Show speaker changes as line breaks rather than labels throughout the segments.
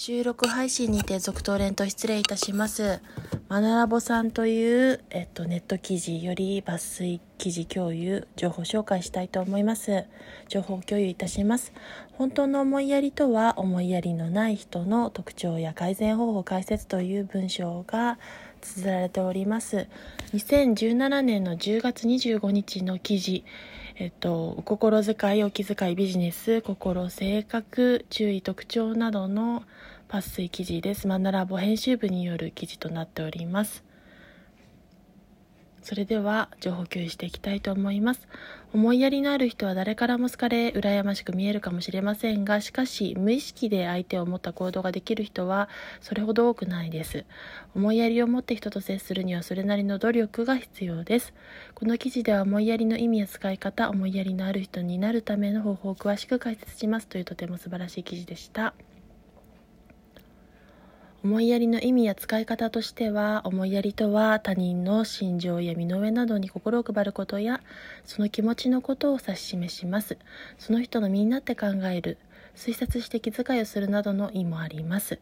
収録配信にて続投連と失礼いたします。マナラボさんという、えっと、ネット記事より抜粋記事共有、情報紹介したいと思います。情報共有いたします。本当の思いやりとは、思いやりのない人の特徴や改善方法解説という文章が綴られております。2017年の10月25日の記事、えっと、お心遣い、お気遣い、ビジネス、心、性格、注意、特徴などの抜粋記事です。マンダラボ編集部による記事となっております。それでは情報共有していきたいと思います。思いやりのある人は誰からも好かれ、羨ましく見えるかもしれませんが、しかし無意識で相手を持った行動ができる人はそれほど多くないです。思いやりを持って人と接するにはそれなりの努力が必要です。この記事では思いやりの意味や使い方、思いやりのある人になるための方法を詳しく解説しますというとても素晴らしい記事でした。思いやりの意味や使い方としては思いやりとは他人の心情や身の上などに心を配ることやその気持ちのことを指し示します。その人の身になって考える。推察して気遣いをするなどの意もあります。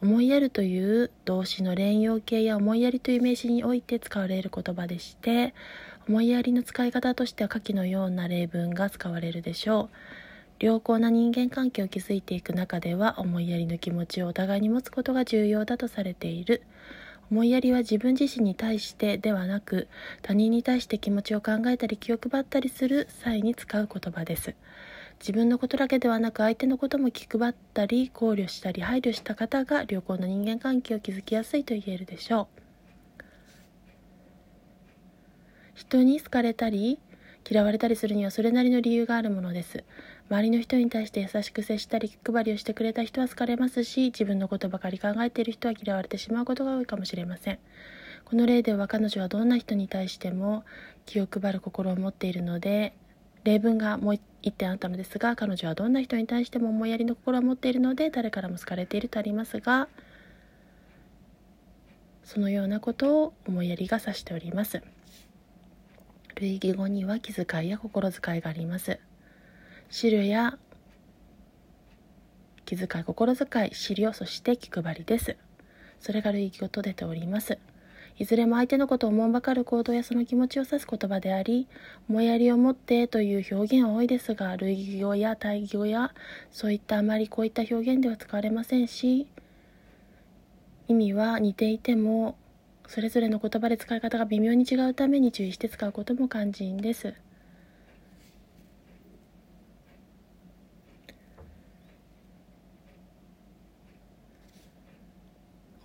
思いやるという動詞の連用形や思いやりという名詞において使われる言葉でして思いやりの使い方としては下記のような例文が使われるでしょう。良好な人間関係を築いていく中では思いやりの気持ちをお互いに持つことが重要だとされている。思いやりは自分自身に対してではなく他人に対して気持ちを考えたり気を配ったりする際に使う言葉です。自分のことだけではなく相手のことも気配ったり考慮したり配慮した方が良好な人間関係を築きやすいと言えるでしょう。人に好かれたり嫌われたりするにはそれなりの理由があるものです。周りの人に対して優しく接したり気配りをしてくれた人は好かれますし、自分のことばかり考えている人は嫌われてしまうことが多いかもしれません。この例では彼女はどんな人に対しても気を配る心を持っているので、例文がもう一点あったのですが、彼女はどんな人に対しても思いやりの心を持っているので、誰からも好かれているとありますが、そのようなことを思いやりが指しております。類義語には気遣いや心遣いがあります。資料や気遣い、心遣い、資料、そして気配りです。それが類義と出ております。いずれも相手のことを思んばかる行動やその気持ちを指す言葉であり、思いやりを持ってという表現は多いですが、類義語や対義語やそういったあまりこういった表現では使われませんし、意味は似ていてもそれぞれの言葉で使い方が微妙に違うために注意して使うことも肝心です。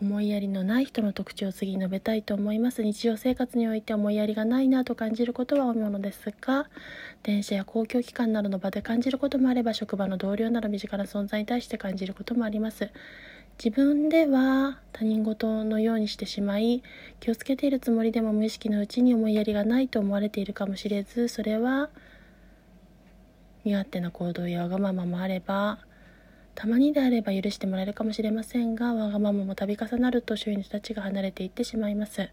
思いやりのない人の特徴を次に述べたいと思います。日常生活において思いやりがないなと感じることは多いものですが電車や公共機関などの場で感じることもあれば職場の同僚など身近な存在に対して感じることもあります。自分では他人事のようにしてしまい気をつけているつもりでも無意識のうちに思いやりがないと思われているかもしれずそれは身勝手な行動やわがままもあればたまにであれば許してもらえるかもしれませんがわがままも度重なると周囲の人たちが離れていってしまいます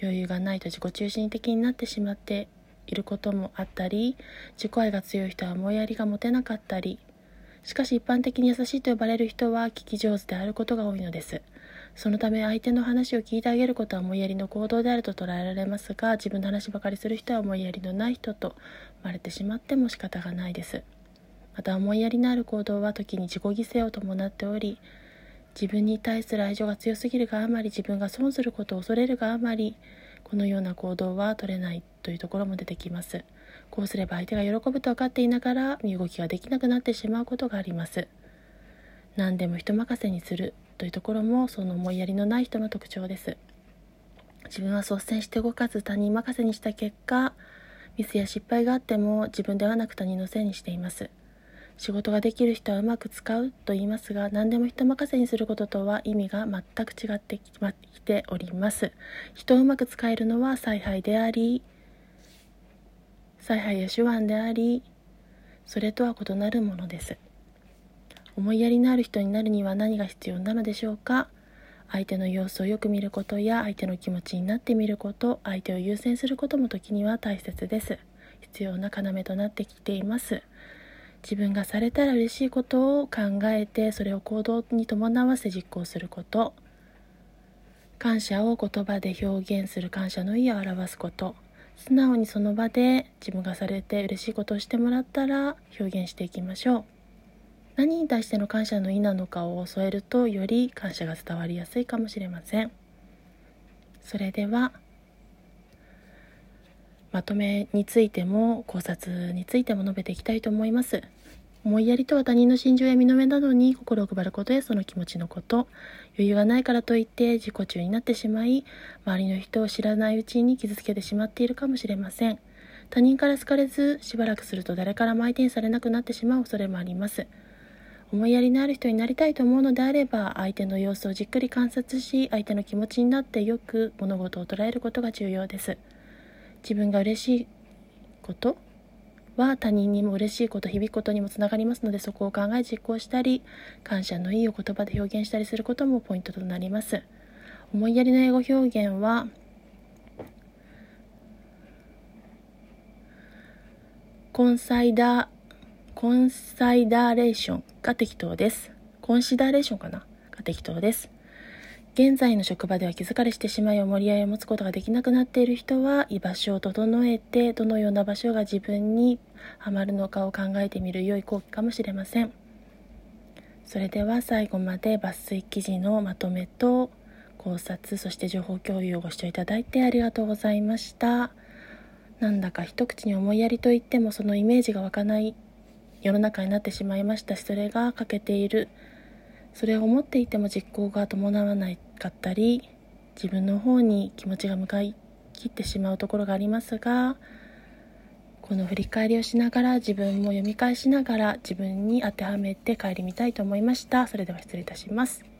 余裕がないと自己中心的になってしまっていることもあったり自己愛が強い人は思いやりが持てなかったりしかし一般的に優しいと呼ばれる人は聞き上手であることが多いのです。そのため相手の話を聞いてあげることは思いやりの行動であると捉えられますが、自分の話ばかりする人は思いやりのない人と思われてしまっても仕方がないです。また思いやりのある行動は時に自己犠牲を伴っており、自分に対する愛情が強すぎるがあまり自分が損することを恐れるがあまりこのような行動は取れないというところも出てきます。こうすれば相手が喜ぶと分かっていながら身動きができなくなってしまうことがあります。何でも人任せにするというところもその思いやりのない人の特徴です。自分は率先して動かず他人任せにした結果ミスや失敗があっても自分ではなく他人のせいにしています。仕事ができる人はうまく使うと言いますが何でも人任せにすることとは意味が全く違ってきております。人をうまく使えるのは采配であり采配や手腕でありそれとは異なるものです。思いやりのある人になるには何が必要なのでしょうか？相手の様子をよく見ることや相手の気持ちになってみること相手を優先することも時には大切です。必要な要となってきています。自分がされたら嬉しいことを考えてそれを行動に伴わせ実行すること。感謝を言葉で表現する感謝の意を表すこと。素直にその場で自分がされて嬉しいことをしてもらったら表現していきましょう。何に対しての感謝の意なのかを添えるとより感謝が伝わりやすいかもしれません。それではまとめについても考察についても述べていきたいと思います。思いやりとは他人の心情や身の上などに心を配ることやその気持ちのこと。余裕がないからといって自己中になってしまい周りの人を知らないうちに傷つけてしまっているかもしれません。他人から好かれずしばらくすると誰からも相手にされなくなってしまう恐れもあります。思いやりのある人になりたいと思うのであれば相手の様子をじっくり観察し相手の気持ちになってよく物事を捉えることが重要です。自分が嬉しいことは他人にも嬉しいこと響くことにもつながりますのでそこを考え実行したり感謝のいいお言葉で表現したりすることもポイントとなります。思いやりの英語表現はコンサイダコンサイダーレーションが適当です。コンシダレーションかな？が適当です。現在の職場では気疲れしてしまい思り合いを持つことができなくなっている人は居場所を整えてどのような場所が自分にハマるのかを考えてみる良い講義かもしれません。それでは最後まで抜粋記事のまとめと考察そして情報共有をご視聴いただいてありがとうございました。なんだか一口に思いやりといってもそのイメージが湧かない世の中になってしまいましたしそれが欠けている。それを思っていても実行が伴わない。かったり自分の方に気持ちが向かい切ってしまうところがありますがこの振り返りをしながら自分も読み返しながら自分に当てはめて帰りみたいと思いました。それでは失礼いたします。